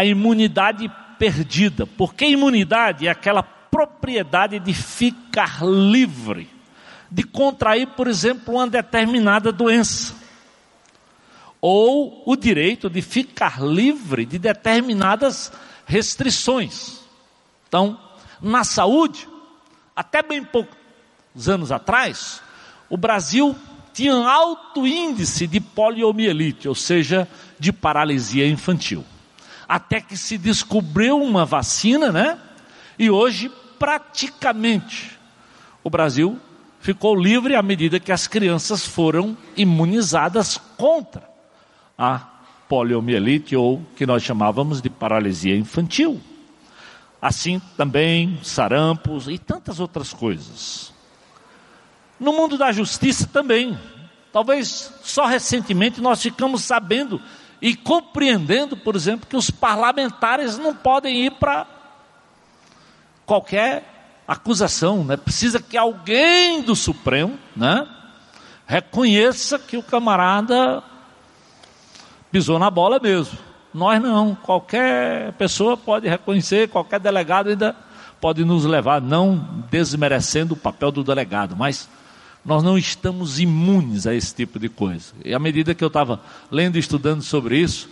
a imunidade perdida. Porque imunidade é aquela propriedade de ficar livre de contrair, por exemplo, uma determinada doença. Ou o direito de ficar livre de determinadas restrições. Então, na saúde, até bem poucos anos atrás, o Brasil tinha alto índice de poliomielite, ou seja, de paralisia infantil. Até que se descobriu uma vacina, né? E hoje, praticamente, o Brasil ficou livre à medida que as crianças foram imunizadas contra a poliomielite ou que nós chamávamos de paralisia infantil. Assim também sarampos e tantas outras coisas. No mundo da justiça também. Talvez só recentemente nós ficamos sabendo e compreendendo, por exemplo, que os parlamentares não podem ir para qualquer acusação, né? Precisa que alguém do Supremo, né? Reconheça que o camarada pisou na bola mesmo. Nós não, qualquer pessoa pode reconhecer, qualquer delegado ainda pode nos levar, não desmerecendo o papel do delegado, mas nós não estamos imunes a esse tipo de coisa. E à medida que eu estava lendo e estudando sobre isso,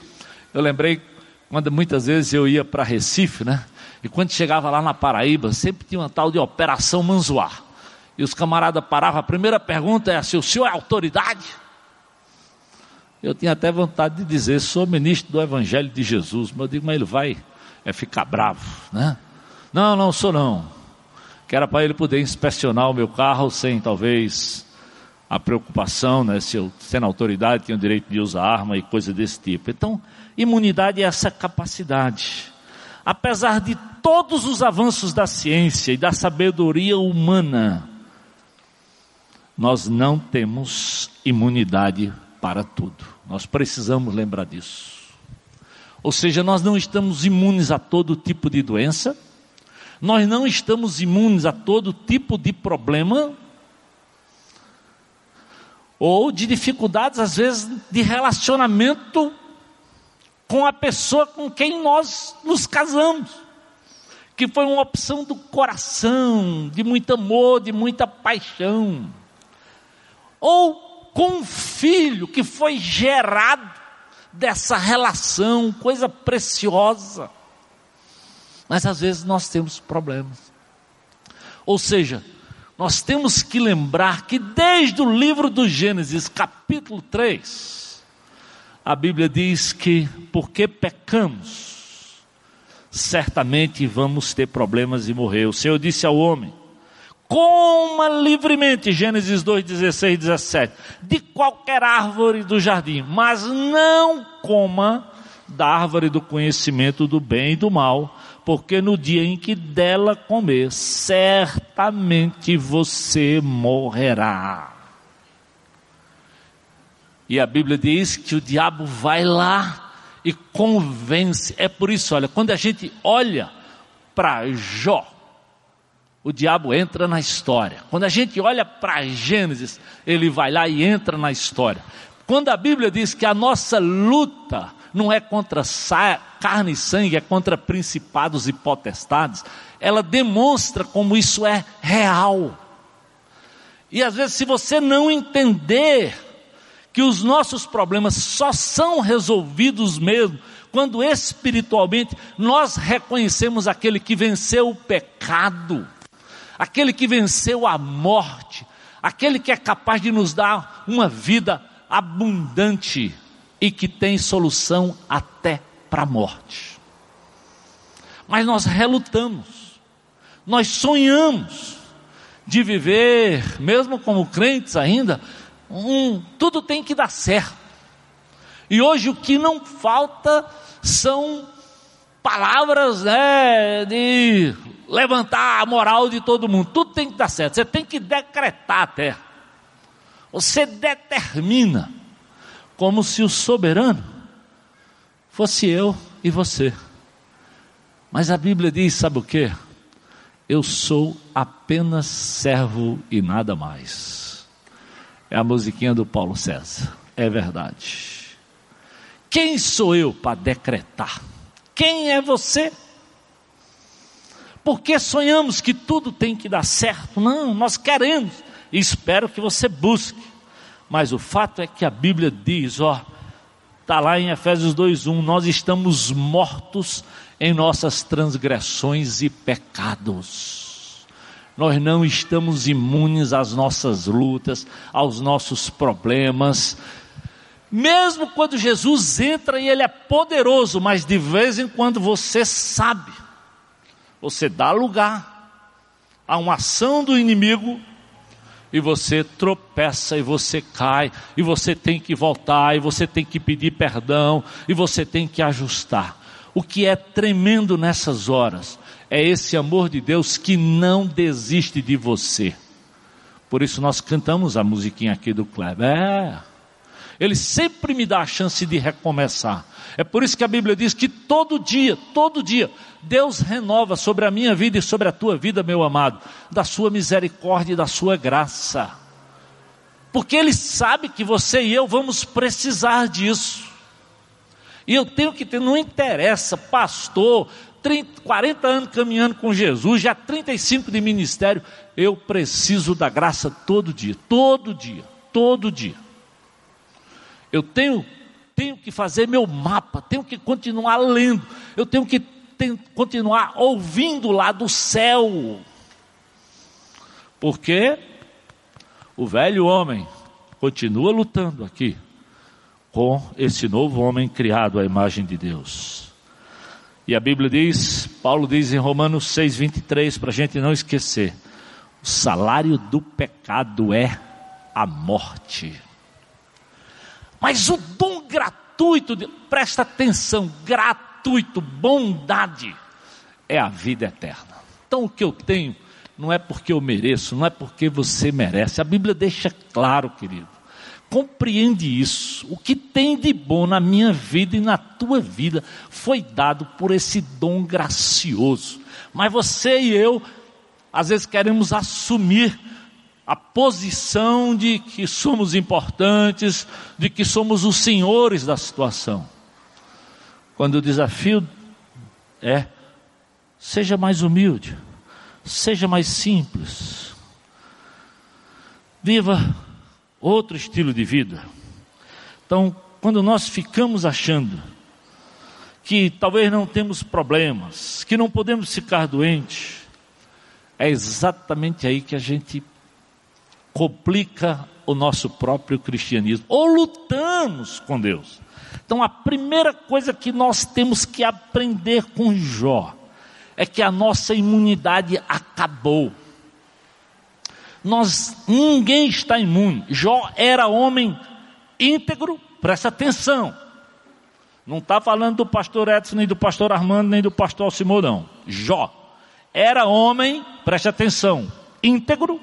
eu lembrei quando muitas vezes eu ia para Recife, né? E quando chegava lá na Paraíba, sempre tinha uma tal de Operação Manzoar. E os camaradas paravam, a primeira pergunta é se o senhor é autoridade? Eu tinha até vontade de dizer, sou ministro do Evangelho de Jesus, mas eu digo, mas ele vai é ficar bravo, né? Não, não sou não. Que era para ele poder inspecionar o meu carro sem talvez a preocupação, né? Se eu sendo autoridade tinha o direito de usar arma e coisa desse tipo. Então, imunidade é essa capacidade apesar de todos os avanços da ciência e da sabedoria humana, nós não temos imunidade para tudo. Nós precisamos lembrar disso. Ou seja, nós não estamos imunes a todo tipo de doença, nós não estamos imunes a todo tipo de problema, ou de dificuldades, às vezes, de relacionamento com a pessoa com quem nós nos casamos, que foi uma opção do coração, de muito amor, de muita paixão, ou com um filho que foi gerado dessa relação, coisa preciosa. Mas às vezes nós temos problemas. Ou seja, nós temos que lembrar que desde o livro do Gênesis, capítulo 3, a Bíblia diz que porque pecamos, certamente vamos ter problemas e morrer. O Senhor disse ao homem: coma livremente, Gênesis 2, 16, 17, de qualquer árvore do jardim, mas não coma da árvore do conhecimento do bem e do mal, porque no dia em que dela comer, certamente você morrerá. E a Bíblia diz que o diabo vai lá e convence. É por isso, olha, quando a gente olha para Jó, o diabo entra na história. Quando a gente olha para Gênesis, ele vai lá e entra na história. Quando a Bíblia diz que a nossa luta não é contra carne e sangue, é contra principados e potestades, ela demonstra como isso é real. E às vezes, se você não entender que os nossos problemas só são resolvidos mesmo quando espiritualmente nós reconhecemos aquele que venceu o pecado, aquele que venceu a morte, aquele que é capaz de nos dar uma vida abundante e que tem solução até para a morte. Mas nós relutamos, nós sonhamos de viver, mesmo como crentes ainda, Hum, tudo tem que dar certo. E hoje o que não falta são palavras né, de levantar a moral de todo mundo. Tudo tem que dar certo. Você tem que decretar até. Você determina, como se o soberano fosse eu e você. Mas a Bíblia diz: sabe o que? Eu sou apenas servo e nada mais. É a musiquinha do Paulo César. É verdade. Quem sou eu para decretar? Quem é você? Porque sonhamos que tudo tem que dar certo? Não, nós queremos e espero que você busque. Mas o fato é que a Bíblia diz, ó, está lá em Efésios 2:1, nós estamos mortos em nossas transgressões e pecados. Nós não estamos imunes às nossas lutas, aos nossos problemas. Mesmo quando Jesus entra e ele é poderoso, mas de vez em quando você sabe, você dá lugar a uma ação do inimigo e você tropeça e você cai, e você tem que voltar, e você tem que pedir perdão, e você tem que ajustar. O que é tremendo nessas horas é esse amor de Deus que não desiste de você. Por isso nós cantamos a musiquinha aqui do Kleber. É. Ele sempre me dá a chance de recomeçar. É por isso que a Bíblia diz que todo dia, todo dia, Deus renova sobre a minha vida e sobre a tua vida, meu amado, da sua misericórdia e da sua graça. Porque Ele sabe que você e eu vamos precisar disso. E eu tenho que ter, não interessa, pastor, 30, 40 anos caminhando com Jesus, já 35 de ministério, eu preciso da graça todo dia, todo dia, todo dia. Eu tenho, tenho que fazer meu mapa, tenho que continuar lendo, eu tenho que continuar ouvindo lá do céu. Porque o velho homem continua lutando aqui com esse novo homem criado à imagem de Deus. E a Bíblia diz, Paulo diz em Romanos 6,23, para a gente não esquecer: o salário do pecado é a morte. Mas o dom gratuito, presta atenção, gratuito, bondade, é a vida eterna. Então o que eu tenho não é porque eu mereço, não é porque você merece. A Bíblia deixa claro, querido. Compreende isso. O que tem de bom na minha vida e na tua vida foi dado por esse dom gracioso. Mas você e eu, às vezes, queremos assumir a posição de que somos importantes, de que somos os senhores da situação. Quando o desafio é: seja mais humilde, seja mais simples, viva outro estilo de vida. Então, quando nós ficamos achando que talvez não temos problemas, que não podemos ficar doentes, é exatamente aí que a gente complica o nosso próprio cristianismo, ou lutamos com Deus. Então, a primeira coisa que nós temos que aprender com Jó é que a nossa imunidade acabou. Nós, ninguém está imune. Jó era homem íntegro, presta atenção. Não está falando do pastor Edson, nem do pastor Armando, nem do pastor não. Jó era homem, preste atenção, íntegro,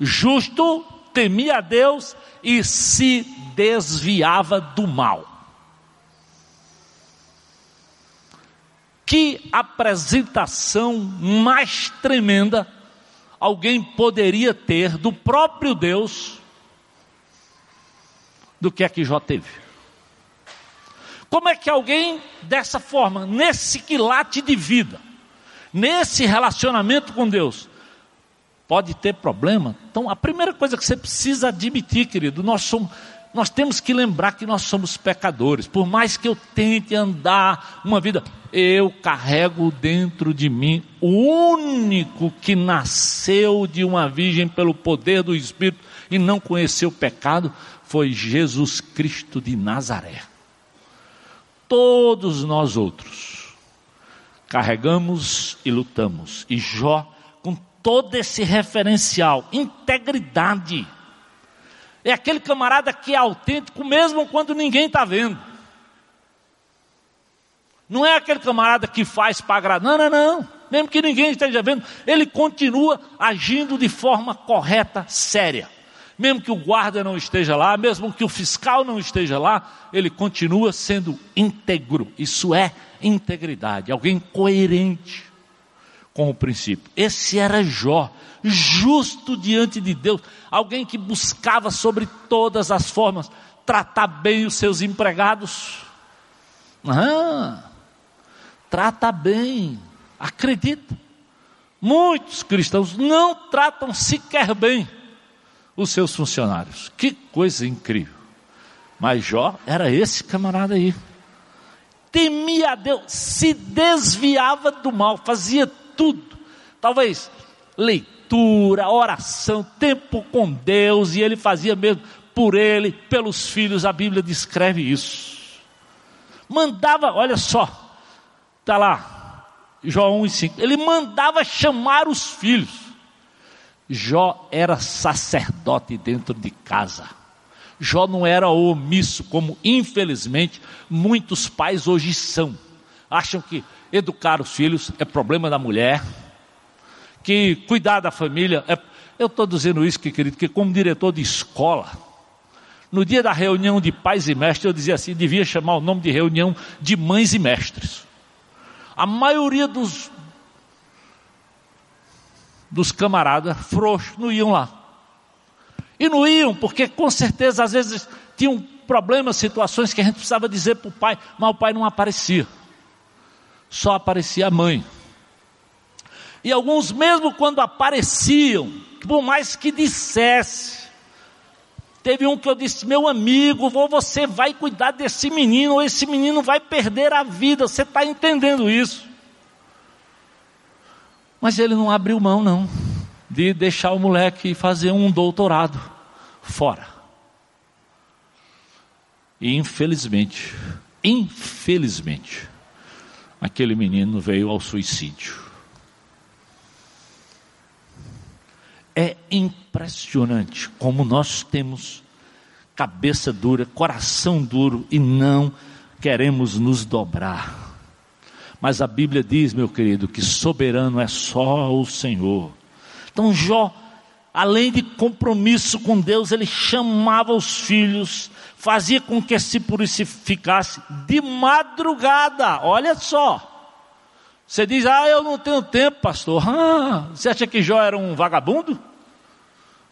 justo, temia a Deus e se desviava do mal. Que apresentação mais tremenda alguém poderia ter do próprio Deus do que a que Jó teve. Como é que alguém dessa forma, nesse quilate de vida, nesse relacionamento com Deus, pode ter problema? Então, a primeira coisa que você precisa admitir, querido, nós somos, nós temos que lembrar que nós somos pecadores. Por mais que eu tente andar uma vida, eu carrego dentro de mim o único que nasceu de uma virgem pelo poder do Espírito e não conheceu o pecado, foi Jesus Cristo de Nazaré. Todos nós outros carregamos e lutamos. E Jó, todo esse referencial, integridade, é aquele camarada que é autêntico mesmo quando ninguém está vendo. Não é aquele camarada que faz para agradar. Não, não, não. Mesmo que ninguém esteja vendo, ele continua agindo de forma correta, séria. Mesmo que o guarda não esteja lá, mesmo que o fiscal não esteja lá, ele continua sendo íntegro. Isso é integridade, alguém coerente com o princípio. Esse era Jó, justo diante de Deus, alguém que buscava sobre todas as formas tratar bem os seus empregados. Ah, trata bem. Acredita. Muitos cristãos não tratam sequer bem os seus funcionários. Que coisa incrível. Mas Jó era esse camarada aí. Temia a Deus, se desviava do mal, fazia tudo. Talvez leitura, oração, tempo com Deus, e ele fazia mesmo por ele, pelos filhos, a Bíblia descreve isso. Mandava, olha só, está lá, Jó 1 e 5, ele mandava chamar os filhos. Jó era sacerdote dentro de casa. Jó não era omisso, como infelizmente muitos pais hoje são. Acham que educar os filhos é problema da mulher, que cuidar da família é. Eu estou dizendo isso, que, querido, que como diretor de escola, no dia da reunião de pais e mestres, eu dizia assim: devia chamar o nome de reunião de mães e mestres. A maioria dos, dos camaradas frouxos não iam lá. E não iam, porque com certeza às vezes tinham problemas, situações que a gente precisava dizer para o pai, mas o pai não aparecia. Só aparecia a mãe. E alguns, mesmo quando apareciam, por mais que dissesse, Teve um que eu disse, meu amigo, ou você vai cuidar desse menino, ou esse menino vai perder a vida. Você está entendendo isso? Mas ele não abriu mão, não, de deixar o moleque fazer um doutorado fora. E infelizmente, infelizmente, aquele menino veio ao suicídio. É impressionante como nós temos cabeça dura, coração duro e não queremos nos dobrar. Mas a Bíblia diz, meu querido, que soberano é só o Senhor. Então Jó, além de compromisso com Deus, ele chamava os filhos, fazia com que se purificasse de madrugada. Olha só. Você diz, ah, eu não tenho tempo, pastor. Ah, você acha que Jó era um vagabundo?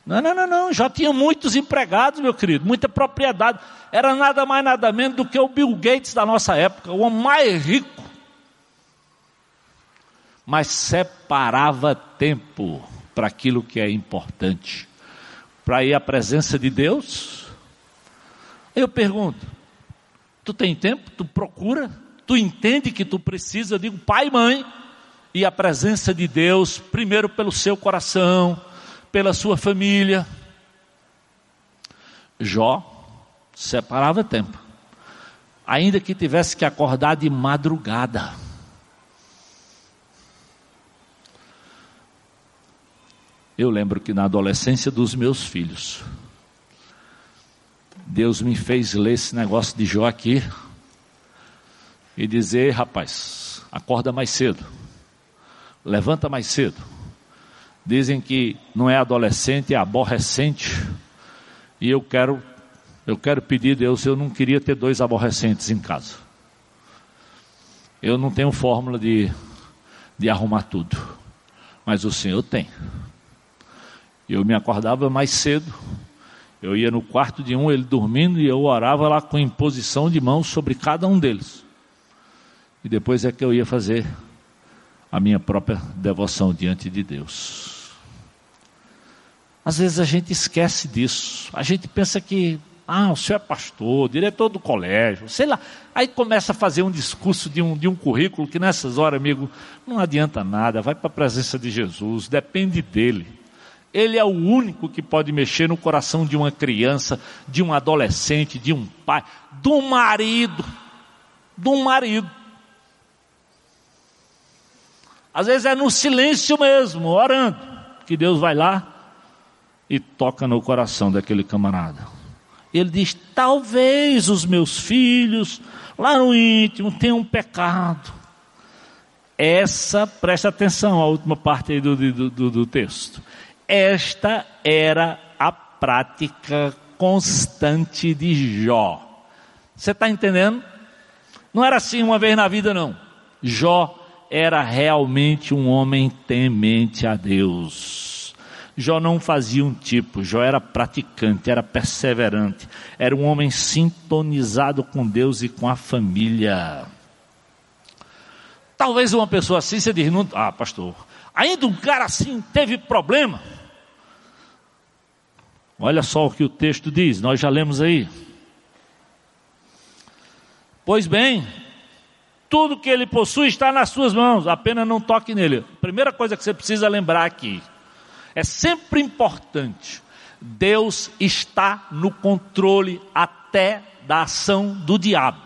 Não, não, não, não. Já tinha muitos empregados, meu querido, muita propriedade. Era nada mais, nada menos do que o Bill Gates da nossa época, o homem mais rico. Mas separava tempo para aquilo que é importante, para ir à presença de Deus. Eu pergunto: tu tem tempo? Tu procura? tu entende que tu precisa, eu digo, pai e mãe, e a presença de Deus, primeiro pelo seu coração, pela sua família. Jó separava tempo, ainda que tivesse que acordar de madrugada. Eu lembro que na adolescência dos meus filhos, Deus me fez ler esse negócio de Jó aqui, e dizer: rapaz, acorda mais cedo, levanta mais cedo. Dizem que não é adolescente, é aborrecente. E eu quero, eu quero pedir a Deus, eu não queria ter dois aborrecentes em casa. Eu não tenho fórmula de, de arrumar tudo, mas o Senhor tem. Eu me acordava mais cedo, eu ia no quarto de um, ele dormindo, e eu orava lá com imposição de mãos sobre cada um deles. E depois é que eu ia fazer a minha própria devoção diante de Deus. Às vezes a gente esquece disso. A gente pensa que, ah, o senhor é pastor, diretor do colégio, sei lá. Aí começa a fazer um discurso de um, de um currículo que nessas horas, amigo, não adianta nada. Vai para a presença de Jesus, depende dele. Ele é o único que pode mexer no coração de uma criança, de um adolescente, de um pai, do marido, do marido. Às vezes é no silêncio mesmo, orando, que Deus vai lá e toca no coração daquele camarada. Ele diz: talvez os meus filhos, lá no íntimo, tenham um pecado. Essa, presta atenção à última parte aí do, do, do, do texto. Esta era a prática constante de Jó. Você está entendendo? Não era assim uma vez na vida, não. Jó era realmente um homem temente a Deus. Jó não fazia um tipo, Jó era praticante, era perseverante, era um homem sintonizado com Deus e com a família. Talvez uma pessoa assim se diz, ah, pastor, ainda um cara assim teve problema. Olha só o que o texto diz, nós já lemos aí. Pois bem, tudo que ele possui está nas suas mãos, apenas não toque nele. Primeira coisa que você precisa lembrar aqui, é sempre importante, Deus está no controle até da ação do diabo.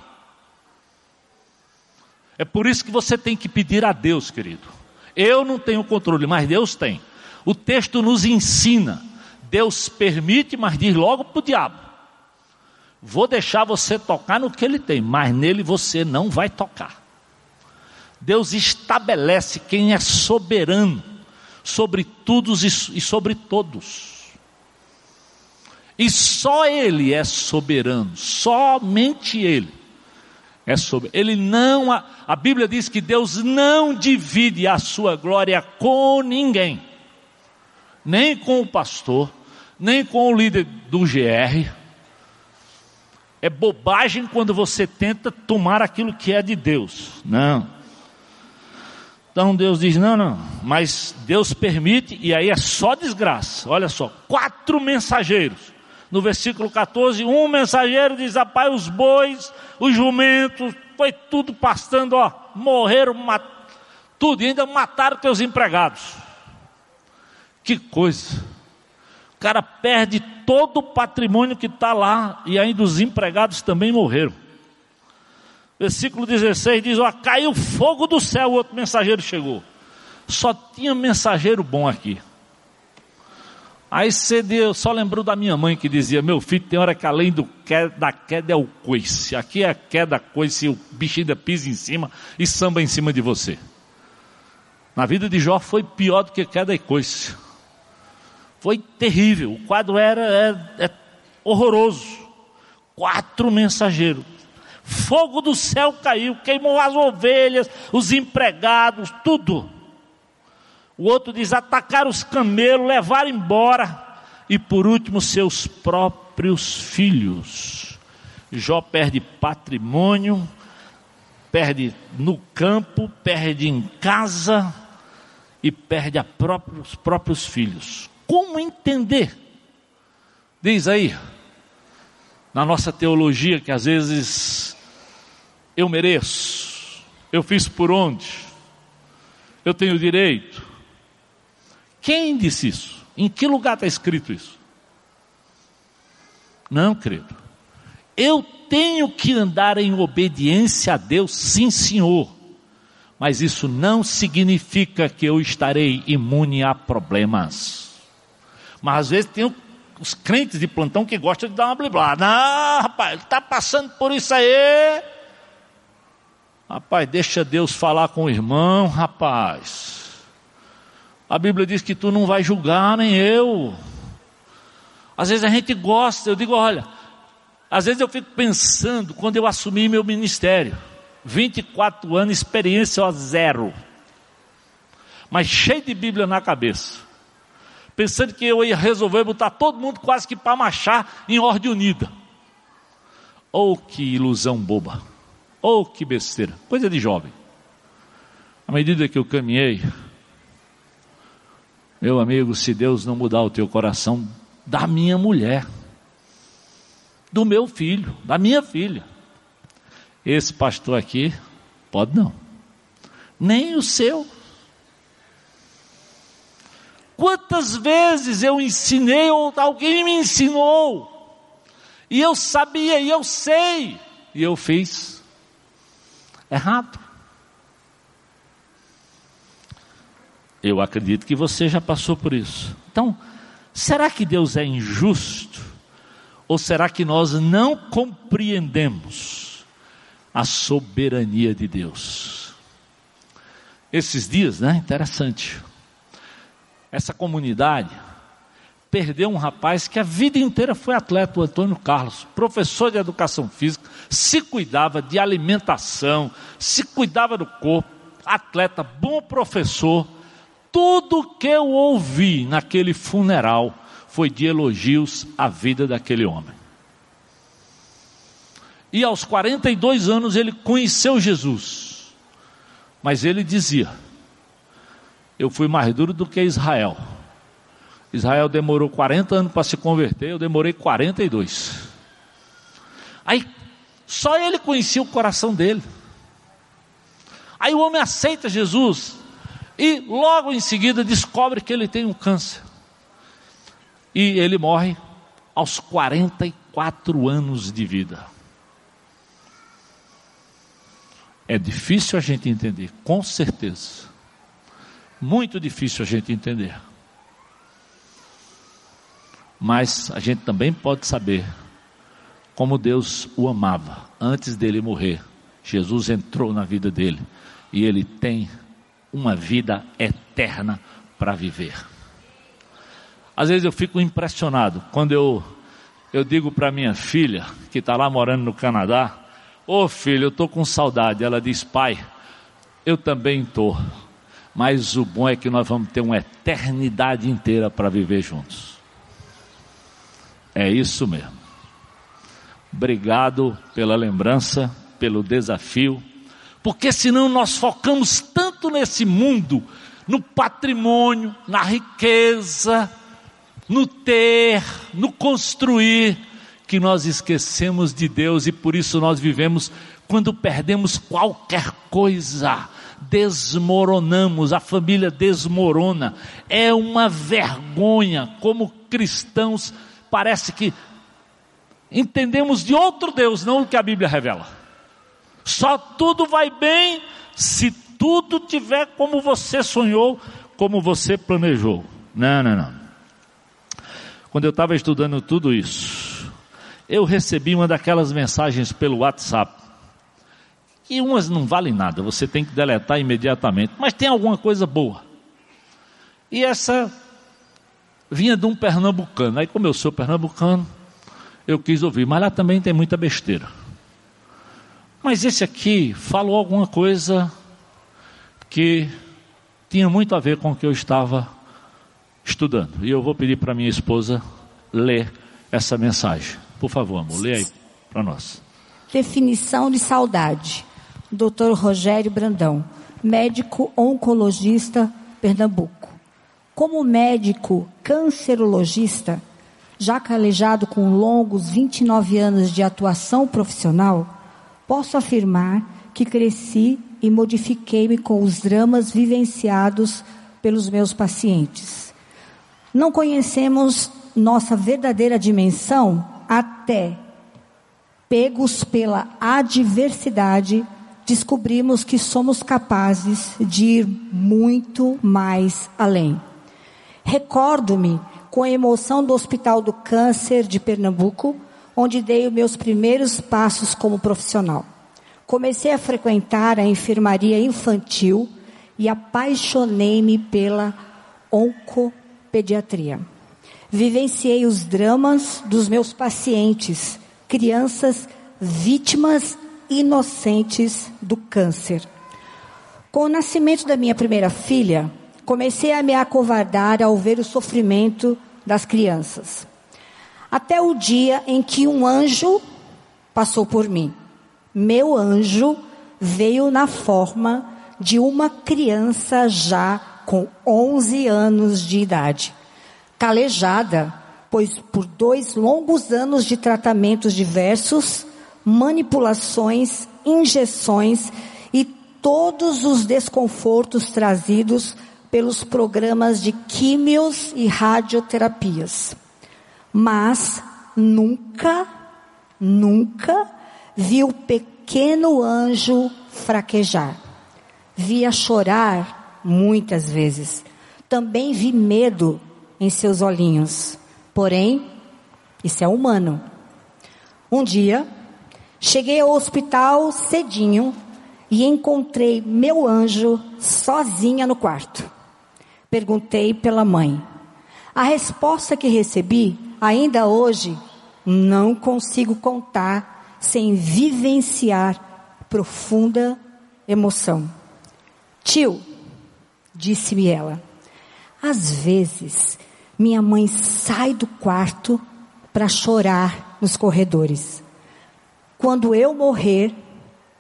É por isso que você tem que pedir a Deus, querido. Eu não tenho controle, mas Deus tem. O texto nos ensina. Deus permite, mas diz logo para o diabo: Vou deixar você tocar no que ele tem, mas nele você não vai tocar. Deus estabelece quem é soberano sobre tudo e sobre todos. E só Ele é soberano, somente Ele é soberano. Ele não, a, a Bíblia diz que Deus não divide a sua glória com ninguém, nem com o pastor, nem com o líder do GR. É bobagem quando você tenta tomar aquilo que é de Deus. Não. Então Deus diz: não, não, mas Deus permite, e aí é só desgraça. Olha só, quatro mensageiros no versículo 14, um mensageiro diz: Rapaz, os bois, os jumentos, foi tudo pastando, ó, morreram, mat... tudo, e ainda mataram teus empregados. Que coisa. O cara perde todo o patrimônio que está lá, e ainda os empregados também morreram. Versículo 16 diz: Ó, caiu fogo do céu, o outro mensageiro chegou. Só tinha mensageiro bom aqui. Aí deu, só lembrou da minha mãe que dizia: Meu filho, tem hora que além do da queda é o coice. Aqui é a queda coice, o bicho ainda pisa em cima e samba em cima de você. Na vida de Jó foi pior do que queda e coice. Foi terrível. O quadro era é, é horroroso. Quatro mensageiros. Fogo do céu caiu, queimou as ovelhas, os empregados, tudo. O outro diz: atacar os camelos, levar embora. E por último, seus próprios filhos. Jó perde patrimônio, perde no campo, perde em casa e perde própria, os próprios filhos. Como entender? Diz aí, na nossa teologia, que às vezes eu mereço, eu fiz por onde, eu tenho direito. Quem disse isso? Em que lugar está escrito isso? Não, querido. Eu tenho que andar em obediência a Deus, sim, senhor. Mas isso não significa que eu estarei imune a problemas. Mas às vezes tem os crentes de plantão que gostam de dar uma bliblada. Não, rapaz, está passando por isso aí. Rapaz, deixa Deus falar com o irmão, rapaz. A Bíblia diz que tu não vai julgar, nem eu. Às vezes a gente gosta, eu digo, olha, às vezes eu fico pensando, quando eu assumi meu ministério, 24 anos, experiência zero, mas cheio de Bíblia na cabeça, pensando que eu ia resolver botar todo mundo quase que para marchar em ordem unida. Oh, que ilusão boba! Oh, que besteira! Coisa de jovem. À medida que eu caminhei, meu amigo, se Deus não mudar o teu coração, da minha mulher, do meu filho, da minha filha, esse pastor aqui, pode não, nem o seu. Quantas vezes eu ensinei ou alguém me ensinou, e eu sabia, e eu sei, e eu fiz errado. Eu acredito que você já passou por isso. Então, será que Deus é injusto? Ou será que nós não compreendemos a soberania de Deus? Esses dias, né? Interessante. Essa comunidade perdeu um rapaz que a vida inteira foi atleta, o Antônio Carlos, professor de educação física, se cuidava de alimentação, se cuidava do corpo, atleta, bom professor, tudo que eu ouvi naquele funeral foi de elogios à vida daquele homem. E aos 42 anos ele conheceu Jesus. Mas ele dizia: Eu fui mais duro do que Israel. Israel demorou 40 anos para se converter, eu demorei 42. Aí, só ele conhecia o coração dele. Aí o homem aceita Jesus e logo em seguida descobre que ele tem um câncer. E ele morre aos 44 anos de vida. É difícil a gente entender, com certeza. Muito difícil a gente entender. Mas a gente também pode saber como Deus o amava antes dele morrer. Jesus entrou na vida dele e ele tem uma vida eterna para viver. Às vezes eu fico impressionado quando eu, eu digo para minha filha, que está lá morando no Canadá, ô oh, filho, eu estou com saudade. Ela diz, pai, eu também estou. Mas o bom é que nós vamos ter uma eternidade inteira para viver juntos. É isso mesmo. Obrigado pela lembrança, pelo desafio, porque senão nós focamos tanto nesse mundo, no patrimônio, na riqueza, no ter, no construir, que nós esquecemos de Deus e por isso nós vivemos quando perdemos qualquer coisa, desmoronamos, a família desmorona. É uma vergonha como cristãos parece que entendemos de outro Deus, não o que a Bíblia revela. Só tudo vai bem se tudo tiver como você sonhou, como você planejou. Não, não, não. Quando eu estava estudando tudo isso, eu recebi uma daquelas mensagens pelo WhatsApp. E umas não valem nada, você tem que deletar imediatamente, mas tem alguma coisa boa. E essa vinha de um pernambucano. Aí, como eu sou pernambucano, eu quis ouvir, mas lá também tem muita besteira. Mas esse aqui falou alguma coisa que tinha muito a ver com o que eu estava estudando. E eu vou pedir para minha esposa ler essa mensagem. Por favor, amor, lê aí para nós. Definição de saudade. Dr. Rogério Brandão, médico oncologista, Pernambuco. Como médico cancerologista, já calejado com longos 29 anos de atuação profissional, posso afirmar que cresci e modifiquei-me com os dramas vivenciados pelos meus pacientes. Não conhecemos nossa verdadeira dimensão até, pegos pela adversidade, descobrimos que somos capazes de ir muito mais além. Recordo-me com a emoção do Hospital do Câncer de Pernambuco, onde dei os meus primeiros passos como profissional. Comecei a frequentar a enfermaria infantil e apaixonei-me pela oncopediatria. Vivenciei os dramas dos meus pacientes, crianças vítimas inocentes do câncer. Com o nascimento da minha primeira filha, comecei a me acovardar ao ver o sofrimento das crianças. Até o dia em que um anjo passou por mim. Meu anjo veio na forma de uma criança já com 11 anos de idade, calejada, pois por dois longos anos de tratamentos diversos, manipulações, injeções e todos os desconfortos trazidos pelos programas de químios e radioterapias. Mas nunca, nunca vi o pequeno anjo fraquejar. Via chorar muitas vezes. Também vi medo em seus olhinhos. Porém, isso é humano. Um dia, cheguei ao hospital cedinho e encontrei meu anjo sozinha no quarto. Perguntei pela mãe. A resposta que recebi, ainda hoje, não consigo contar sem vivenciar profunda emoção. Tio, disse-me ela, às vezes minha mãe sai do quarto para chorar nos corredores. Quando eu morrer,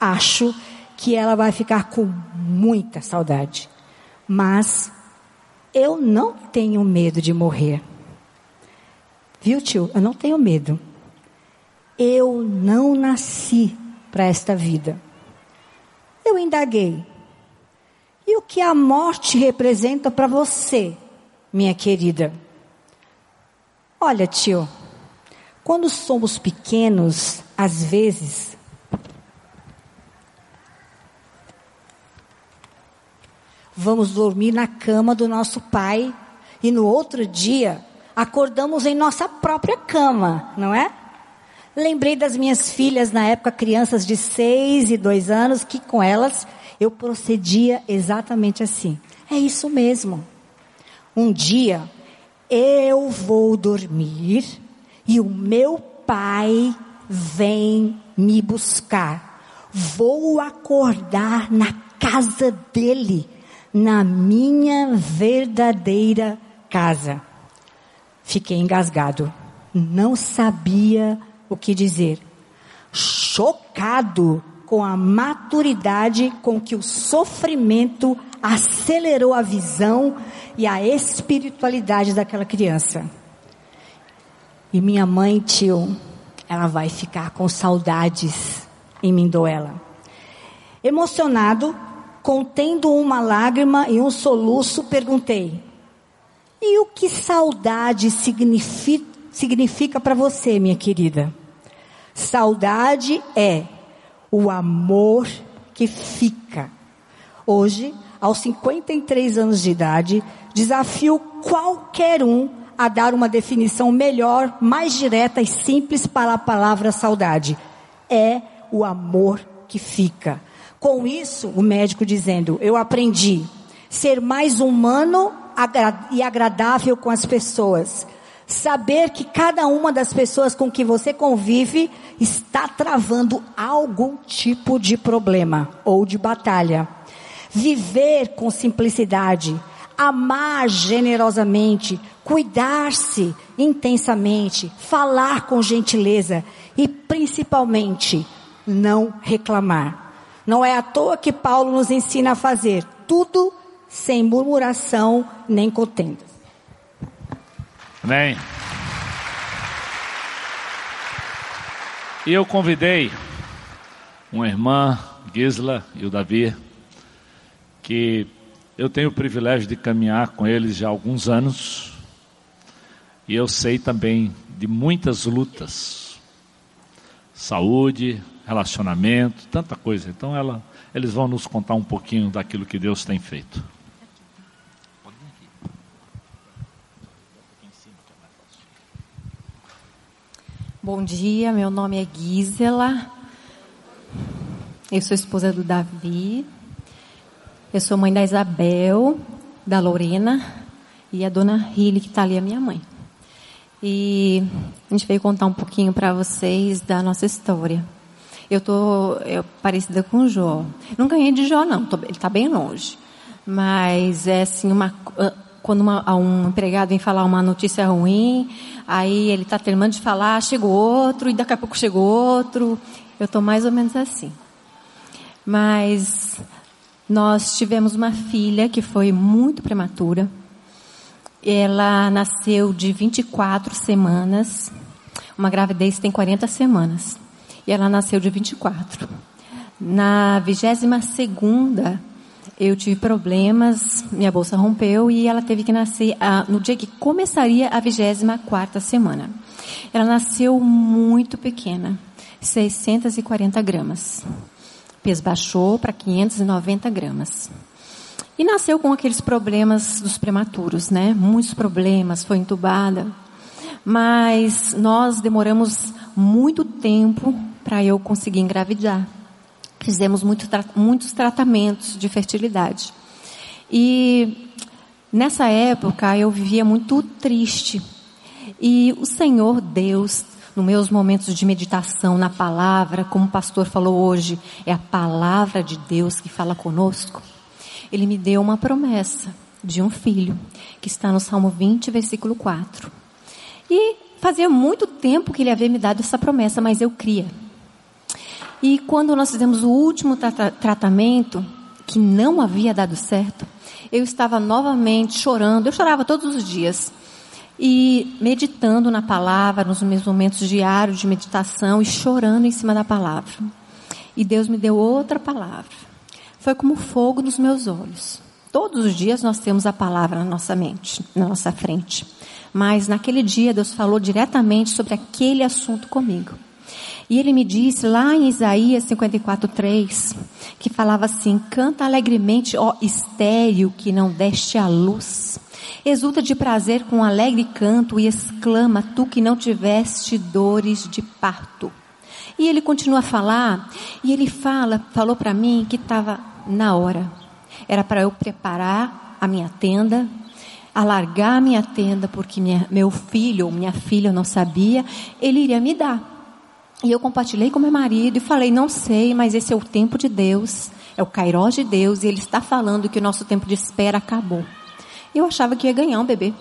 acho que ela vai ficar com muita saudade. Mas eu não tenho medo de morrer. Viu, tio? Eu não tenho medo. Eu não nasci para esta vida. Eu indaguei. E o que a morte representa para você, minha querida? Olha, tio, quando somos pequenos, às vezes, vamos dormir na cama do nosso pai e no outro dia acordamos em nossa própria cama, não é? Lembrei das minhas filhas na época, crianças de seis e dois anos, que com elas eu procedia exatamente assim. É isso mesmo. Um dia eu vou dormir e o meu pai vem me buscar. Vou acordar na casa dele, na minha verdadeira casa. Fiquei engasgado. Não sabia o que dizer. Chocado com a maturidade com que o sofrimento acelerou a visão e a espiritualidade daquela criança. E minha mãe, tio, ela vai ficar com saudades em Mindoela. Emocionado, contendo uma lágrima e um soluço, perguntei: E o que saudade significa, significa para você, minha querida? Saudade é o amor que fica. Hoje, aos 53 anos de idade, desafio qualquer um a dar uma definição melhor, mais direta e simples para a palavra saudade. É o amor que fica. Com isso, o médico dizendo: Eu aprendi ser mais humano e agradável com as pessoas. Saber que cada uma das pessoas com que você convive está travando algum tipo de problema ou de batalha. Viver com simplicidade, amar generosamente, cuidar-se intensamente, falar com gentileza e principalmente não reclamar. Não é à toa que Paulo nos ensina a fazer tudo sem murmuração nem contendas. Amém. E eu convidei uma irmã, Gisla e o Davi, que eu tenho o privilégio de caminhar com eles já há alguns anos. E eu sei também de muitas lutas. Saúde, relacionamento, tanta coisa. Então ela, eles vão nos contar um pouquinho daquilo que Deus tem feito. Bom dia, meu nome é Gisela. Eu sou esposa do Davi. Eu sou mãe da Isabel, da Lorena e a dona Riley, que está ali, a minha mãe. E a gente veio contar um pouquinho para vocês da nossa história. Eu tô eu, parecida com o Jó. Não ganhei de Jó, não. Tô, ele está bem longe. Mas é assim, uma, quando uma, um empregado vem falar uma notícia ruim, aí ele está terminando de falar, chegou outro, e daqui a pouco chegou outro. Eu estou mais ou menos assim. Mas nós tivemos uma filha que foi muito prematura. Ela nasceu de 24 semanas. Uma gravidez tem 40 semanas. E ela nasceu de 24. Na 22 segunda, eu tive problemas, minha bolsa rompeu e ela teve que nascer no dia que começaria a 24 semana. Ela nasceu muito pequena, 640 gramas. O peso baixou para 590 gramas. E nasceu com aqueles problemas dos prematuros, né? Muitos problemas, foi entubada. Mas nós demoramos muito tempo para eu conseguir engravidar. Fizemos muito, muitos tratamentos de fertilidade. E nessa época eu vivia muito triste. E o Senhor Deus, nos meus momentos de meditação na palavra, como o pastor falou hoje, é a palavra de Deus que fala conosco ele me deu uma promessa de um filho, que está no Salmo 20, versículo 4. E fazia muito tempo que ele havia me dado essa promessa, mas eu cria. E quando nós fizemos o último tra tratamento, que não havia dado certo, eu estava novamente chorando. Eu chorava todos os dias. E meditando na palavra, nos meus momentos diários de meditação e chorando em cima da palavra. E Deus me deu outra palavra. Foi como fogo nos meus olhos. Todos os dias nós temos a palavra na nossa mente, na nossa frente. Mas naquele dia Deus falou diretamente sobre aquele assunto comigo. E ele me disse lá em Isaías 54:3, que falava assim: "Canta alegremente, ó estéril que não deste a luz. Exulta de prazer com um alegre canto e exclama, tu que não tiveste dores de parto." E ele continua a falar, e ele fala, falou para mim que estava na hora. Era para eu preparar a minha tenda, alargar a minha tenda, porque minha, meu filho ou minha filha, eu não sabia, ele iria me dar. E eu compartilhei com meu marido e falei: não sei, mas esse é o tempo de Deus, é o Cairós de Deus, e Ele está falando que o nosso tempo de espera acabou. Eu achava que ia ganhar um bebê.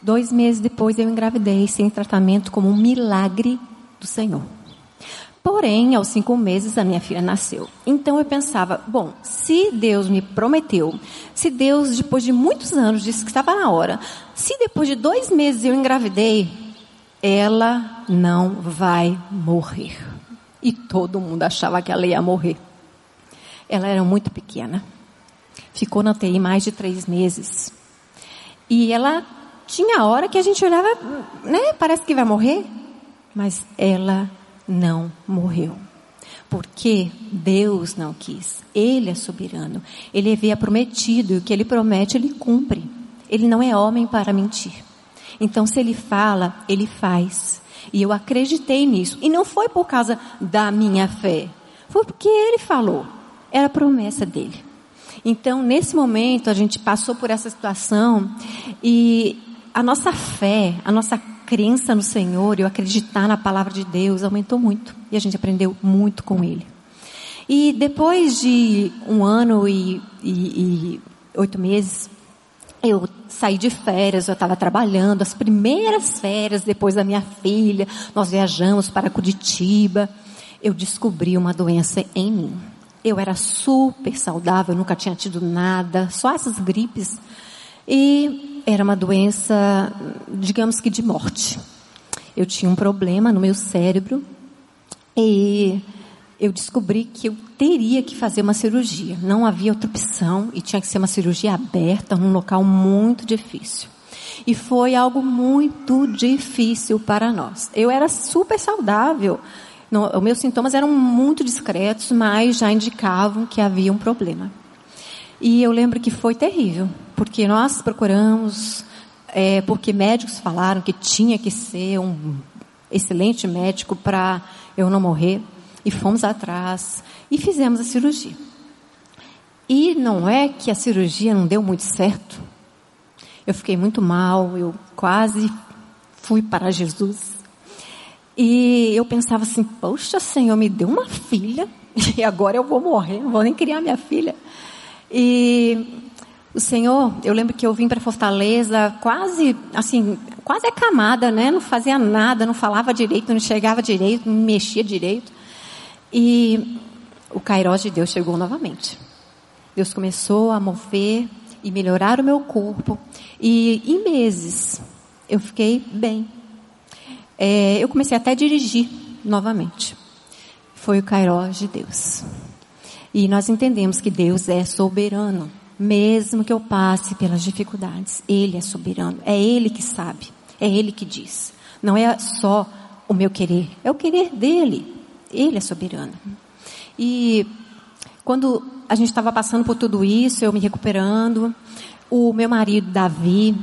Dois meses depois eu engravidei, sem tratamento, como um milagre do Senhor. Porém, aos cinco meses a minha filha nasceu. Então eu pensava, bom, se Deus me prometeu, se Deus, depois de muitos anos, disse que estava na hora, se depois de dois meses eu engravidei, ela não vai morrer. E todo mundo achava que ela ia morrer. Ela era muito pequena. Ficou na TI mais de três meses. E ela tinha hora que a gente olhava, né? Parece que vai morrer. Mas ela não morreu. Porque Deus não quis. Ele é soberano. Ele havia prometido e o que ele promete, ele cumpre. Ele não é homem para mentir. Então, se ele fala, ele faz. E eu acreditei nisso. E não foi por causa da minha fé. Foi porque ele falou. Era promessa dele. Então, nesse momento, a gente passou por essa situação e a nossa fé, a nossa crença no Senhor e o acreditar na palavra de Deus aumentou muito. E a gente aprendeu muito com ele. E depois de um ano e, e, e oito meses, eu saí de férias, eu estava trabalhando, as primeiras férias depois da minha filha, nós viajamos para Curitiba. Eu descobri uma doença em mim. Eu era super saudável, nunca tinha tido nada, só essas gripes. E era uma doença, digamos que de morte. Eu tinha um problema no meu cérebro e eu descobri que eu teria que fazer uma cirurgia. Não havia outra opção e tinha que ser uma cirurgia aberta, num local muito difícil. E foi algo muito difícil para nós. Eu era super saudável. os meus sintomas eram muito discretos, mas já indicavam que havia um problema. E eu lembro que foi terrível, porque nós procuramos, é, porque médicos falaram que tinha que ser um excelente médico para eu não morrer. E fomos atrás e fizemos a cirurgia. E não é que a cirurgia não deu muito certo. Eu fiquei muito mal, eu quase fui para Jesus. E eu pensava assim: Poxa, Senhor, me deu uma filha e agora eu vou morrer, não vou nem criar minha filha. E o Senhor, eu lembro que eu vim para Fortaleza quase, assim, quase acamada, né? Não fazia nada, não falava direito, não enxergava direito, não mexia direito. E o Kairos de Deus chegou novamente. Deus começou a mover e melhorar o meu corpo. E em meses eu fiquei bem. É, eu comecei até a dirigir novamente. Foi o Kairos de Deus. E nós entendemos que Deus é soberano. Mesmo que eu passe pelas dificuldades, Ele é soberano. É Ele que sabe. É Ele que diz. Não é só o meu querer, é o querer dele. Ele é soberano. E quando a gente estava passando por tudo isso, eu me recuperando, o meu marido Davi,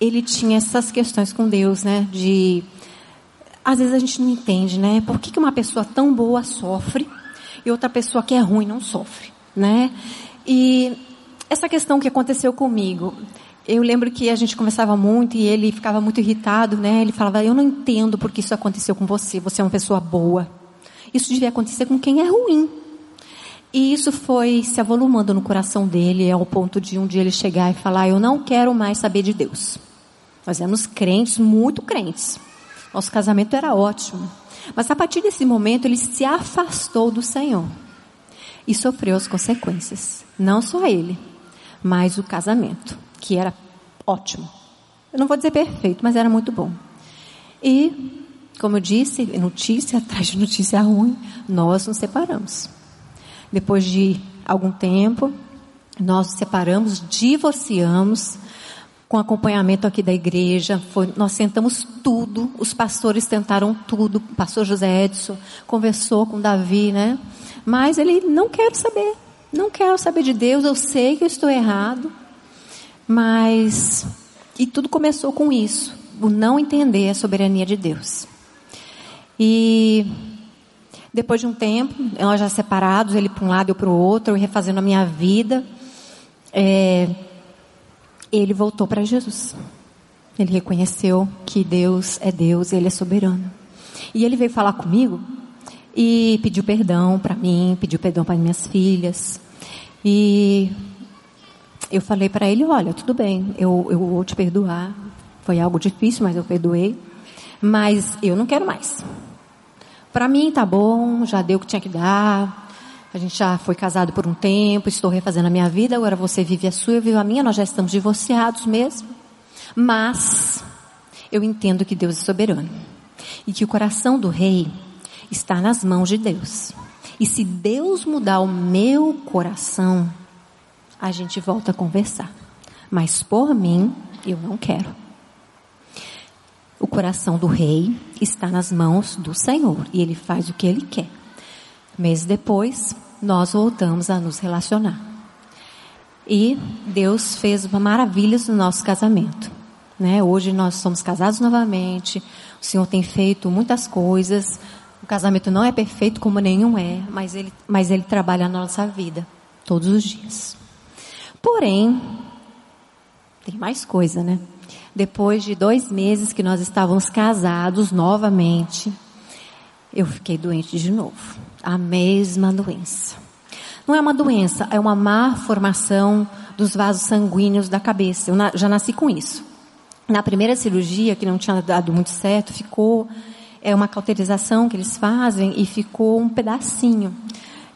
ele tinha essas questões com Deus, né? De às vezes a gente não entende, né? Por que, que uma pessoa tão boa sofre e outra pessoa que é ruim não sofre, né? E essa questão que aconteceu comigo, eu lembro que a gente conversava muito e ele ficava muito irritado, né? Ele falava: "Eu não entendo por que isso aconteceu com você. Você é uma pessoa boa." Isso devia acontecer com quem é ruim. E isso foi se avolumando no coração dele, ao ponto de um dia ele chegar e falar: Eu não quero mais saber de Deus. Nós éramos crentes, muito crentes. Nosso casamento era ótimo. Mas a partir desse momento ele se afastou do Senhor e sofreu as consequências. Não só ele, mas o casamento, que era ótimo. Eu não vou dizer perfeito, mas era muito bom. E, como eu disse, notícia atrás de notícia ruim, nós nos separamos. Depois de algum tempo, nós nos separamos, divorciamos, com acompanhamento aqui da igreja. Foi, nós sentamos tudo, os pastores tentaram tudo. O pastor José Edson conversou com Davi, né? Mas ele não quer saber, não quero saber de Deus. Eu sei que eu estou errado, mas e tudo começou com isso, o não entender a soberania de Deus. E depois de um tempo, nós já separados, ele para um lado eu para o outro, refazendo a minha vida. É, ele voltou para Jesus. Ele reconheceu que Deus é Deus, Ele é soberano. E ele veio falar comigo e pediu perdão para mim, pediu perdão para minhas filhas. E eu falei para ele: Olha, tudo bem, eu, eu vou te perdoar. Foi algo difícil, mas eu perdoei. Mas eu não quero mais. Para mim tá bom, já deu o que tinha que dar. A gente já foi casado por um tempo, estou refazendo a minha vida, agora você vive a sua, eu vivo a minha, nós já estamos divorciados mesmo. Mas eu entendo que Deus é soberano e que o coração do rei está nas mãos de Deus. E se Deus mudar o meu coração, a gente volta a conversar. Mas por mim, eu não quero. O coração do rei está nas mãos do Senhor e ele faz o que ele quer. Meses depois, nós voltamos a nos relacionar. E Deus fez maravilhas no nosso casamento. Né? Hoje nós somos casados novamente. O Senhor tem feito muitas coisas. O casamento não é perfeito como nenhum é, mas ele, mas ele trabalha na nossa vida todos os dias. Porém, tem mais coisa, né? Depois de dois meses que nós estávamos casados novamente, eu fiquei doente de novo a mesma doença. Não é uma doença, é uma má formação dos vasos sanguíneos da cabeça. Eu já nasci com isso. Na primeira cirurgia, que não tinha dado muito certo, ficou é uma cauterização que eles fazem e ficou um pedacinho.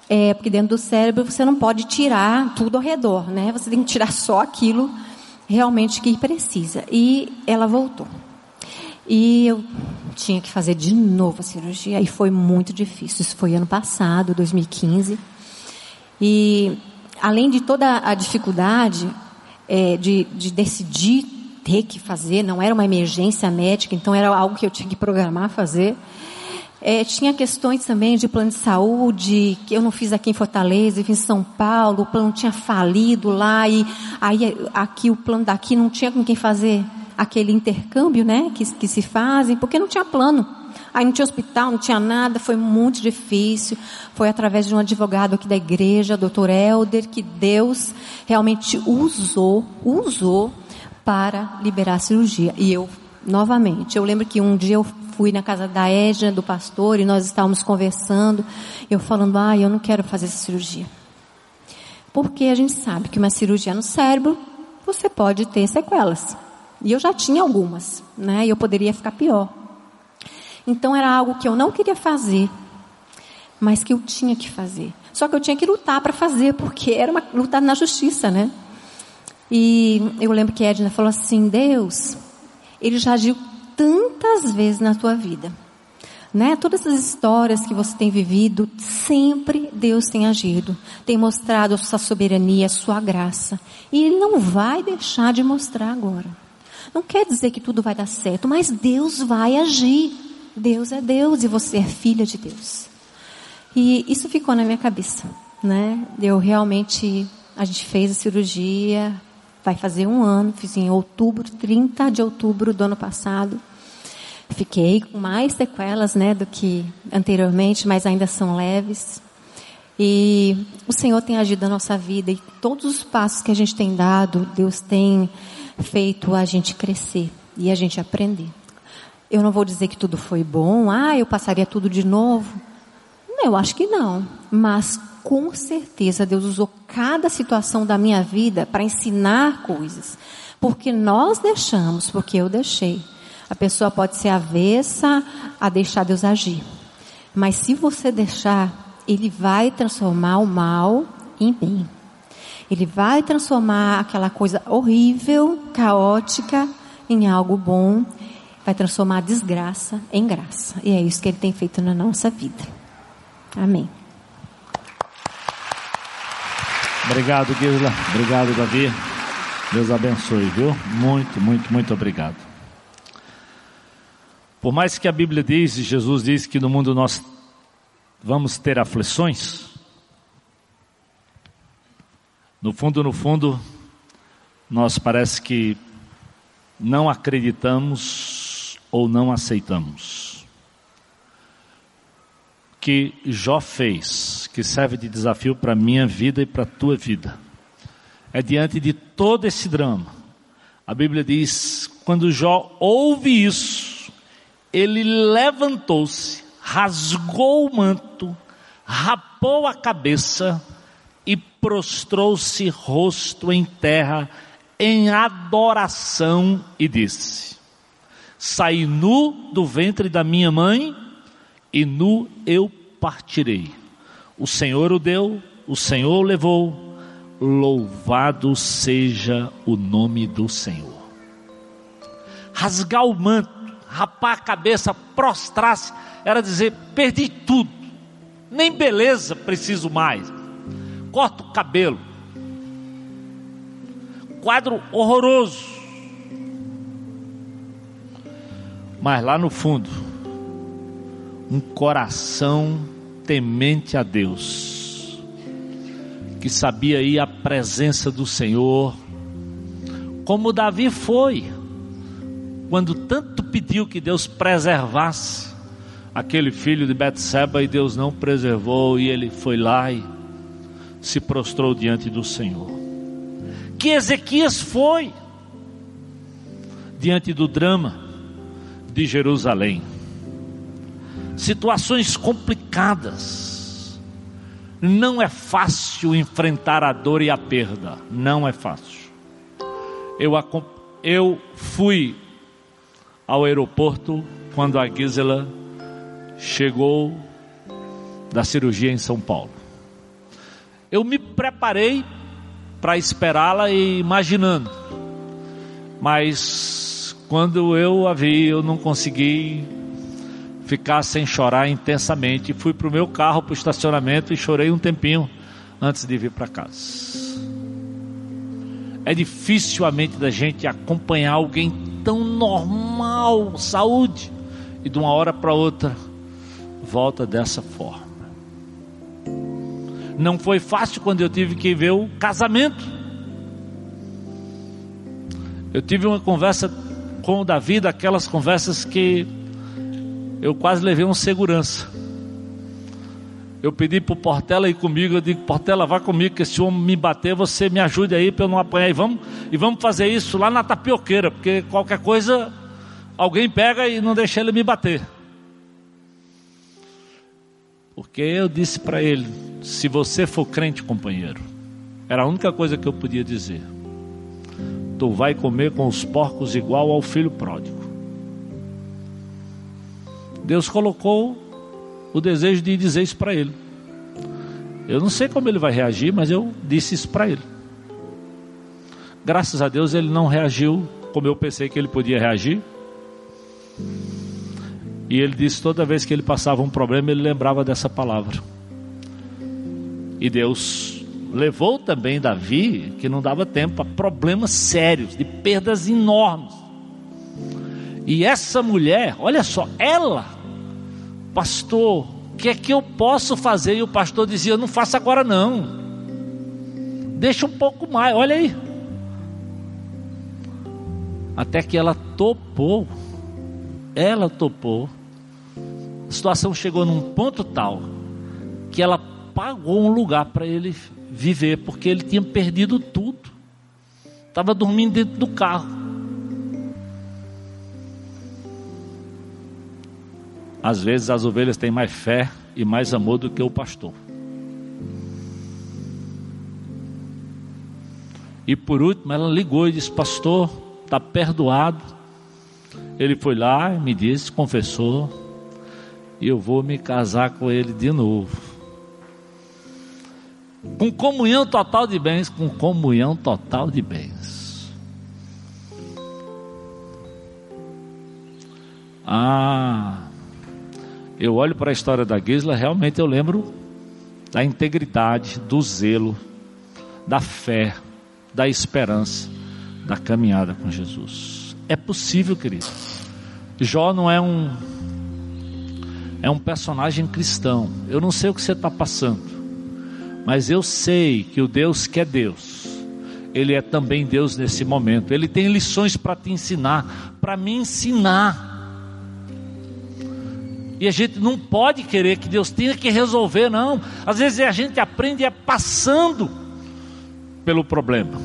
É, porque dentro do cérebro você não pode tirar tudo ao redor, né? Você tem que tirar só aquilo realmente que precisa. E ela voltou. E eu tinha que fazer de novo a cirurgia e foi muito difícil. Isso foi ano passado, 2015. E além de toda a dificuldade é, de, de decidir ter que fazer, não era uma emergência médica, então era algo que eu tinha que programar fazer. É, tinha questões também de plano de saúde, que eu não fiz aqui em Fortaleza, eu fiz em São Paulo, o plano tinha falido lá, e aí aqui o plano daqui não tinha com quem fazer aquele intercâmbio, né, que, que se fazem, porque não tinha plano. Aí não tinha hospital, não tinha nada, foi muito difícil. Foi através de um advogado aqui da igreja, doutor Helder, que Deus realmente usou, usou para liberar a cirurgia. E eu, novamente, eu lembro que um dia eu fui na casa da Edna, do pastor, e nós estávamos conversando, eu falando, ah, eu não quero fazer essa cirurgia. Porque a gente sabe que uma cirurgia no cérebro, você pode ter sequelas. E eu já tinha algumas, né? E eu poderia ficar pior. Então era algo que eu não queria fazer, mas que eu tinha que fazer. Só que eu tinha que lutar para fazer, porque era uma luta na justiça, né? E eu lembro que Edna falou assim: Deus, Ele já agiu tantas vezes na tua vida. Né? Todas as histórias que você tem vivido, sempre Deus tem agido, tem mostrado a sua soberania, a sua graça. E Ele não vai deixar de mostrar agora. Não quer dizer que tudo vai dar certo, mas Deus vai agir. Deus é Deus e você é filha de Deus. E isso ficou na minha cabeça, né? Eu realmente, a gente fez a cirurgia, vai fazer um ano, fiz em outubro, 30 de outubro do ano passado. Fiquei com mais sequelas, né, do que anteriormente, mas ainda são leves. E o Senhor tem agido na nossa vida e todos os passos que a gente tem dado, Deus tem feito a gente crescer e a gente aprender. Eu não vou dizer que tudo foi bom, ah, eu passaria tudo de novo. Eu acho que não. Mas com certeza Deus usou cada situação da minha vida para ensinar coisas. Porque nós deixamos, porque eu deixei. A pessoa pode ser avessa a deixar Deus agir. Mas se você deixar, ele vai transformar o mal em bem. Ele vai transformar aquela coisa horrível, caótica, em algo bom. Vai transformar a desgraça em graça. E é isso que ele tem feito na nossa vida. Amém. Obrigado, Gisela. Obrigado, Davi. Deus abençoe, viu? Muito, muito, muito obrigado. Por mais que a Bíblia diz, e Jesus diz que no mundo nós vamos ter aflições, no fundo, no fundo, nós parece que não acreditamos ou não aceitamos. Que Jó fez, que serve de desafio para a minha vida e para a tua vida. É diante de todo esse drama. A Bíblia diz: quando Jó ouve isso, ele levantou-se, rasgou o manto, rapou a cabeça e prostrou-se rosto em terra em adoração e disse: Saí nu do ventre da minha mãe e nu eu partirei. O Senhor o deu, o Senhor o levou. Louvado seja o nome do Senhor. Rasgar o manto, rapar a cabeça, prostrar-se, era dizer: perdi tudo, nem beleza preciso mais corta o cabelo. Quadro horroroso. Mas lá no fundo, um coração temente a Deus, que sabia ir à presença do Senhor, como Davi foi, quando tanto pediu que Deus preservasse aquele filho de Betseba e Deus não preservou, e ele foi lá e se prostrou diante do Senhor. Que Ezequias foi diante do drama de Jerusalém. Situações complicadas. Não é fácil enfrentar a dor e a perda. Não é fácil. Eu, eu fui ao aeroporto quando a Gisela chegou da cirurgia em São Paulo. Eu me preparei para esperá-la e imaginando. Mas quando eu a vi, eu não consegui ficar sem chorar intensamente. Fui para o meu carro, para o estacionamento e chorei um tempinho antes de vir para casa. É difícil a mente da gente acompanhar alguém tão normal, saúde, e de uma hora para outra volta dessa forma. Não foi fácil quando eu tive que ver o casamento. Eu tive uma conversa com o Davi, daquelas conversas que eu quase levei um segurança. Eu pedi para o Portela ir comigo, eu digo, Portela, vá comigo, que se o homem me bater, você me ajude aí para eu não apanhar. E vamos, e vamos fazer isso lá na tapioqueira, porque qualquer coisa alguém pega e não deixa ele me bater. Porque eu disse para ele: se você for crente, companheiro, era a única coisa que eu podia dizer. Tu vai comer com os porcos igual ao filho pródigo. Deus colocou o desejo de dizer isso para ele. Eu não sei como ele vai reagir, mas eu disse isso para ele. Graças a Deus ele não reagiu como eu pensei que ele podia reagir. E ele disse toda vez que ele passava um problema, ele lembrava dessa palavra. E Deus levou também Davi, que não dava tempo, a problemas sérios, de perdas enormes. E essa mulher, olha só, ela, pastor, o que é que eu posso fazer? E o pastor dizia: Não faça agora não, deixa um pouco mais, olha aí. Até que ela topou, ela topou a situação chegou num ponto tal que ela pagou um lugar para ele viver, porque ele tinha perdido tudo. Estava dormindo dentro do carro. Às vezes as ovelhas têm mais fé e mais amor do que o pastor. E por último, ela ligou e disse: Pastor, está perdoado. Ele foi lá, me disse, confessou, e eu vou me casar com ele de novo. Com comunhão total de bens, com comunhão total de bens. Ah, eu olho para a história da Gisla, realmente eu lembro da integridade, do zelo, da fé, da esperança, da caminhada com Jesus. É possível, querido. Jó não é um é um personagem cristão. Eu não sei o que você está passando, mas eu sei que o Deus que é Deus, Ele é também Deus nesse momento. Ele tem lições para te ensinar, para me ensinar. E a gente não pode querer que Deus tenha que resolver, não. Às vezes a gente aprende é passando pelo problema.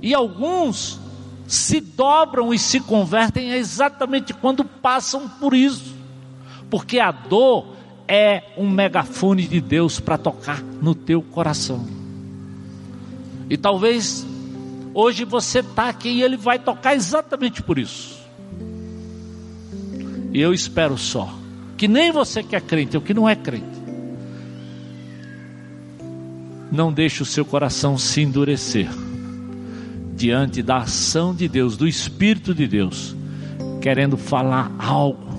E alguns se dobram e se convertem exatamente quando passam por isso. Porque a dor é um megafone de Deus para tocar no teu coração. E talvez hoje você está aqui e ele vai tocar exatamente por isso. E eu espero só. Que nem você que é crente, ou que não é crente, não deixe o seu coração se endurecer diante da ação de Deus, do Espírito de Deus, querendo falar algo,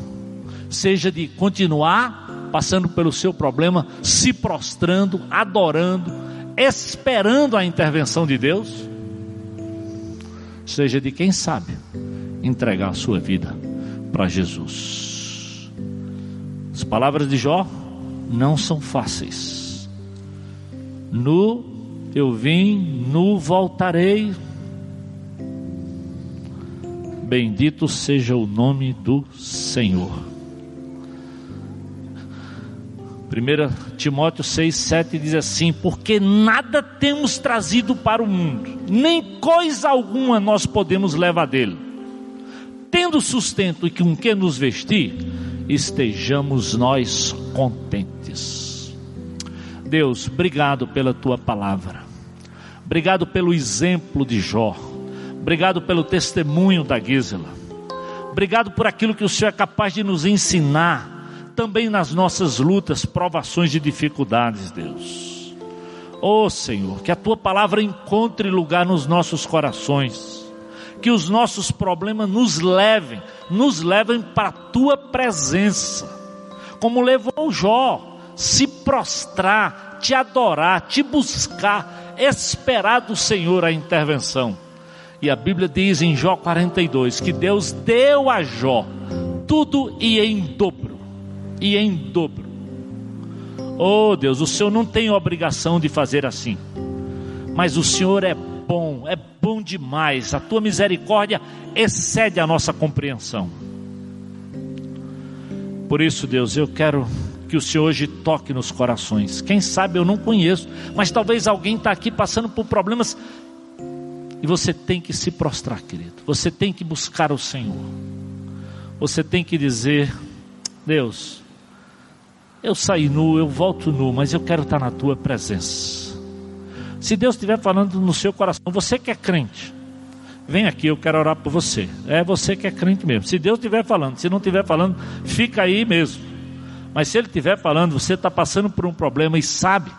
seja de continuar passando pelo seu problema, se prostrando, adorando, esperando a intervenção de Deus, seja de quem sabe entregar a sua vida para Jesus. As palavras de Jó não são fáceis. Nu eu vim, nu voltarei. Bendito seja o nome do Senhor. 1 Timóteo 6, 7 diz assim: Porque nada temos trazido para o mundo, nem coisa alguma nós podemos levar dele tendo sustento e com que nos vestir, estejamos nós contentes. Deus, obrigado pela tua palavra, obrigado pelo exemplo de Jó, obrigado pelo testemunho da Gisela, obrigado por aquilo que o Senhor é capaz de nos ensinar, também nas nossas lutas, provações e dificuldades, Deus. Oh Senhor, que a tua palavra encontre lugar nos nossos corações que os nossos problemas nos levem, nos levem para a tua presença, como levou Jó, se prostrar, te adorar, te buscar, esperar do Senhor a intervenção. E a Bíblia diz em Jó 42 que Deus deu a Jó tudo e em dobro, e em dobro. Oh Deus, o Senhor não tem obrigação de fazer assim, mas o Senhor é bom, é bom demais. A tua misericórdia excede a nossa compreensão. Por isso, Deus, eu quero que o Senhor hoje toque nos corações. Quem sabe eu não conheço, mas talvez alguém está aqui passando por problemas e você tem que se prostrar, querido. Você tem que buscar o Senhor. Você tem que dizer: Deus, eu saí nu, eu volto nu, mas eu quero estar na tua presença. Se Deus estiver falando no seu coração, você que é crente, vem aqui, eu quero orar por você. É você que é crente mesmo. Se Deus estiver falando, se não estiver falando, fica aí mesmo. Mas se Ele estiver falando, você está passando por um problema e sabe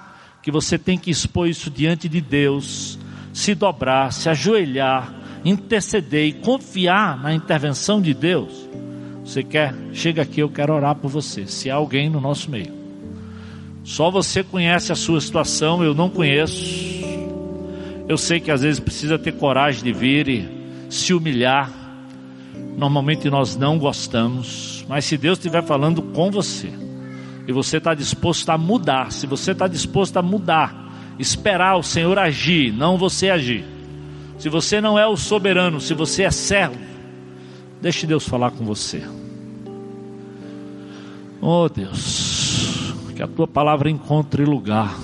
que você tem que expor isso diante de Deus, se dobrar, se ajoelhar, interceder e confiar na intervenção de Deus. Você quer? Chega aqui, eu quero orar por você. Se há alguém no nosso meio. Só você conhece a sua situação, eu não conheço. Eu sei que às vezes precisa ter coragem de vir e se humilhar. Normalmente nós não gostamos, mas se Deus estiver falando com você e você está disposto a mudar, se você está disposto a mudar, esperar o Senhor agir, não você agir. Se você não é o soberano, se você é servo, deixe Deus falar com você. Oh Deus que a tua palavra encontre lugar.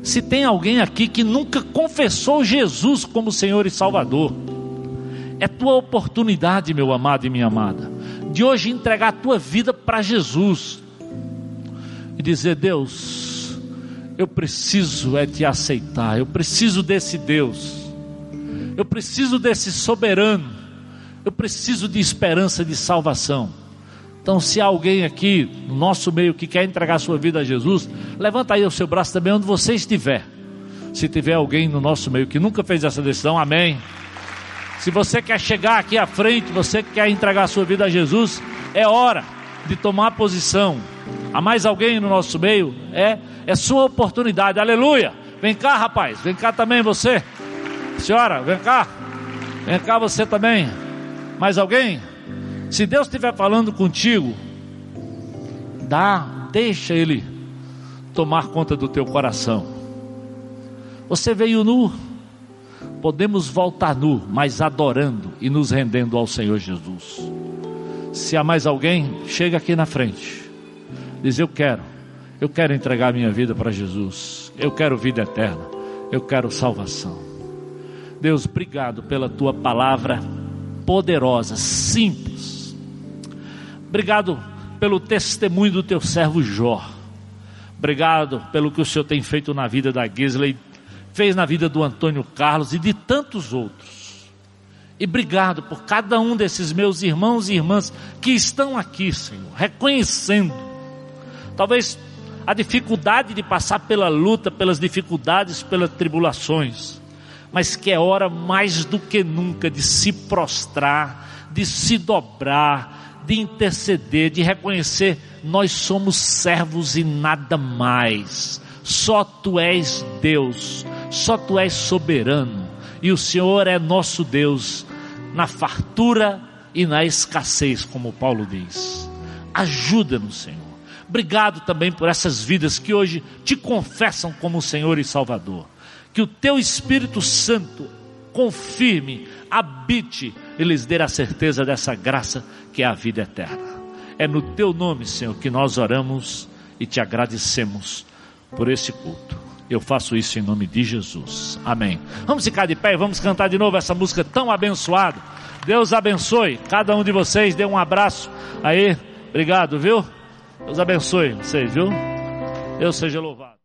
Se tem alguém aqui que nunca confessou Jesus como Senhor e Salvador, é tua oportunidade, meu amado e minha amada, de hoje entregar a tua vida para Jesus e dizer: Deus, eu preciso é te aceitar, eu preciso desse Deus, eu preciso desse soberano, eu preciso de esperança de salvação Então, se há alguém aqui no nosso meio que quer entregar sua vida a Jesus, levanta aí o seu braço também onde você estiver. Se tiver alguém no nosso meio que nunca fez essa decisão, amém. Se você quer chegar aqui à frente, você quer entregar sua vida a Jesus, é hora de tomar posição. Há mais alguém no nosso meio? É, é sua oportunidade. Aleluia! Vem cá, rapaz. Vem cá também você. Senhora, vem cá. Vem cá você também. Mais alguém? Se Deus estiver falando contigo, dá, deixa Ele tomar conta do teu coração. Você veio nu, podemos voltar nu, mas adorando e nos rendendo ao Senhor Jesus. Se há mais alguém, chega aqui na frente. Diz: Eu quero, eu quero entregar minha vida para Jesus. Eu quero vida eterna. Eu quero salvação. Deus, obrigado pela tua palavra poderosa, simples Obrigado pelo testemunho do teu servo Jó. Obrigado pelo que o Senhor tem feito na vida da Gisley, fez na vida do Antônio Carlos e de tantos outros. E obrigado por cada um desses meus irmãos e irmãs que estão aqui, Senhor, reconhecendo. Talvez a dificuldade de passar pela luta, pelas dificuldades, pelas tribulações, mas que é hora mais do que nunca de se prostrar, de se dobrar, de interceder, de reconhecer: nós somos servos e nada mais. Só tu és Deus, só tu és soberano, e o Senhor é nosso Deus, na fartura e na escassez, como Paulo diz. Ajuda-nos, Senhor. Obrigado também por essas vidas que hoje te confessam como Senhor e Salvador. Que o teu Espírito Santo confirme, habite e lhes dê a certeza dessa graça que é a vida eterna. É no teu nome, Senhor, que nós oramos e te agradecemos por esse culto. Eu faço isso em nome de Jesus. Amém. Vamos ficar de pé e vamos cantar de novo essa música tão abençoada. Deus abençoe cada um de vocês. Dê um abraço aí. Obrigado, viu? Deus abençoe vocês, viu? Deus seja louvado.